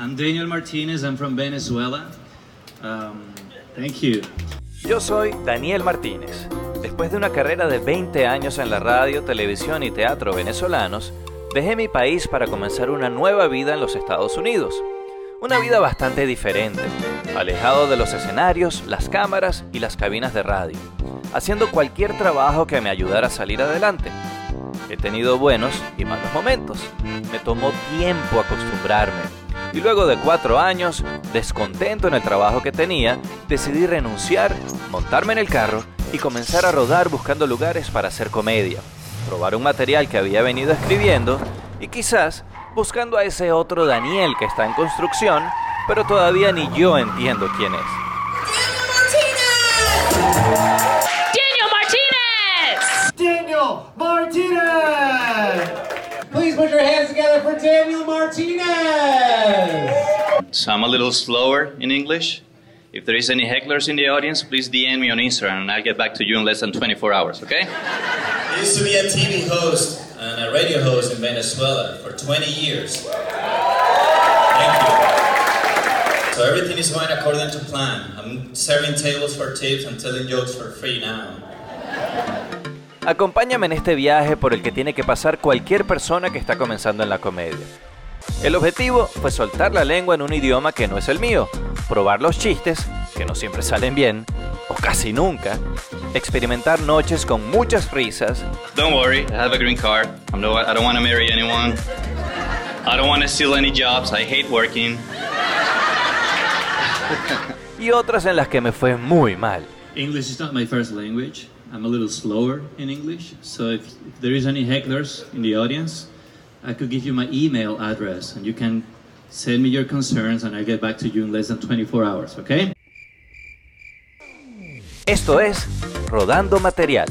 I'm Daniel Martinez. I'm from Venezuela. Um, thank you. Yo soy Daniel Martínez. Después de una carrera de 20 años en la radio, televisión y teatro venezolanos, dejé mi país para comenzar una nueva vida en los Estados Unidos. Una vida bastante diferente, alejado de los escenarios, las cámaras y las cabinas de radio, haciendo cualquier trabajo que me ayudara a salir adelante. He tenido buenos y malos momentos. Me tomó tiempo acostumbrarme. Y luego de cuatro años, descontento en el trabajo que tenía, decidí renunciar, montarme en el carro y comenzar a rodar buscando lugares para hacer comedia, probar un material que había venido escribiendo y quizás buscando a ese otro Daniel que está en construcción, pero todavía ni yo entiendo quién es. Daniel Martinez! Daniel Martinez! Please put your hands together for Daniel Martinez! So I'm a little slower in English. If there is any hecklers in the audience, please DM me on Instagram and I'll get back to you in less than 24 hours, okay? I used to be a TV host and a radio host in Venezuela for 20 years. Thank you. So everything is going according to plan. I'm serving tables for tips and telling jokes for free now. Acompáñame en este viaje por el que tiene que pasar cualquier persona que está comenzando en la comedia. El objetivo fue soltar la lengua en un idioma que no es el mío, probar los chistes, que no siempre salen bien, o casi nunca, experimentar noches con muchas risas, Don't worry, I have a green card. I'm no, I don't want to marry anyone. I don't want to steal any jobs. I hate working. y otras en las que me fue muy mal. English is not my first language. I'm a little slower in English. So if, if there is any hecklers in the audience, I could give you my email address and you can send me your concerns and I'll get back to you in less than 24 hours, okay? Esto es Rodando Material.